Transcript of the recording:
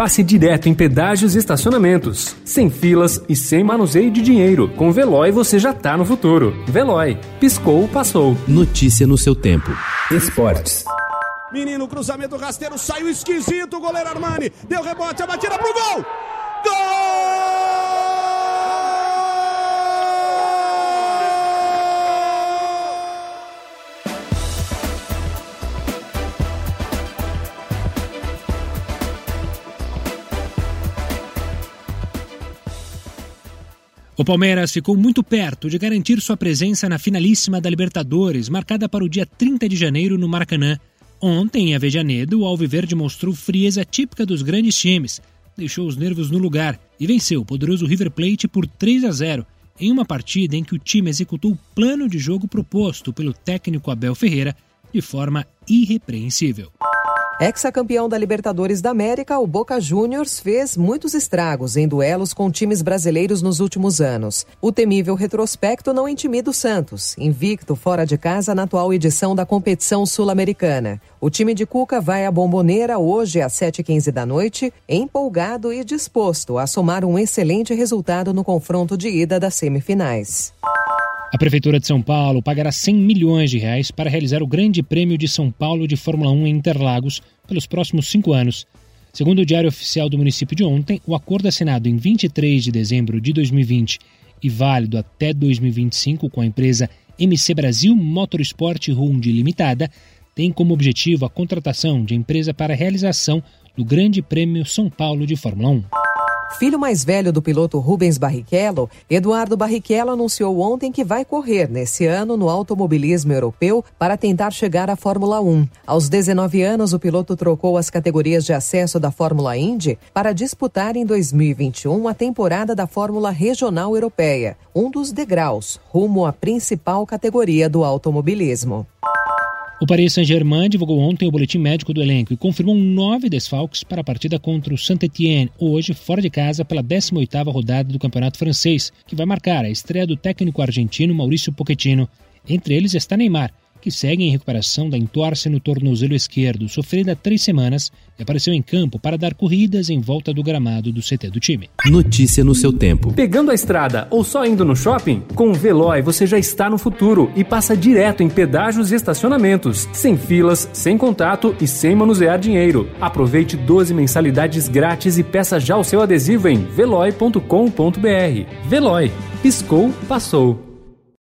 passe direto em pedágios e estacionamentos. Sem filas e sem manuseio de dinheiro. Com Veloy você já tá no futuro. Veloy. Piscou, passou. Notícia no seu tempo. Esportes. Menino, cruzamento rasteiro, saiu esquisito, goleiro Armani. Deu rebote, a batida pro gol! O Palmeiras ficou muito perto de garantir sua presença na finalíssima da Libertadores, marcada para o dia 30 de janeiro no Maracanã. Ontem, em Avejanedo, o Alviverde mostrou frieza típica dos grandes times, deixou os nervos no lugar e venceu o poderoso River Plate por 3 a 0, em uma partida em que o time executou o plano de jogo proposto pelo técnico Abel Ferreira de forma irrepreensível. Ex-campeão da Libertadores da América, o Boca Juniors fez muitos estragos em duelos com times brasileiros nos últimos anos. O temível retrospecto não intimida o Santos, invicto fora de casa na atual edição da competição sul-americana. O time de Cuca vai à Bomboneira hoje às 7h15 da noite, empolgado e disposto a somar um excelente resultado no confronto de ida das semifinais. A Prefeitura de São Paulo pagará 100 milhões de reais para realizar o Grande Prêmio de São Paulo de Fórmula 1 em Interlagos pelos próximos cinco anos. Segundo o Diário Oficial do município de ontem, o acordo assinado em 23 de dezembro de 2020 e válido até 2025 com a empresa MC Brasil Motorsport Hund Limitada tem como objetivo a contratação de empresa para a realização do Grande Prêmio São Paulo de Fórmula 1. Filho mais velho do piloto Rubens Barrichello, Eduardo Barrichello anunciou ontem que vai correr nesse ano no automobilismo europeu para tentar chegar à Fórmula 1. Aos 19 anos, o piloto trocou as categorias de acesso da Fórmula Indy para disputar em 2021 a temporada da Fórmula Regional Europeia, um dos degraus rumo à principal categoria do automobilismo. O Paris Saint-Germain divulgou ontem o boletim médico do elenco e confirmou nove desfalques para a partida contra o Saint-Étienne, hoje fora de casa pela 18ª rodada do Campeonato Francês, que vai marcar a estreia do técnico argentino Maurício Pochettino. Entre eles está Neymar, que segue em recuperação da entorse no tornozelo esquerdo, sofrida há três semanas, e apareceu em campo para dar corridas em volta do gramado do CT do time. Notícia no seu tempo. Pegando a estrada ou só indo no shopping? Com o Veloy você já está no futuro e passa direto em pedágios e estacionamentos, sem filas, sem contato e sem manusear dinheiro. Aproveite 12 mensalidades grátis e peça já o seu adesivo em veloy.com.br. Veloy. Piscou, passou.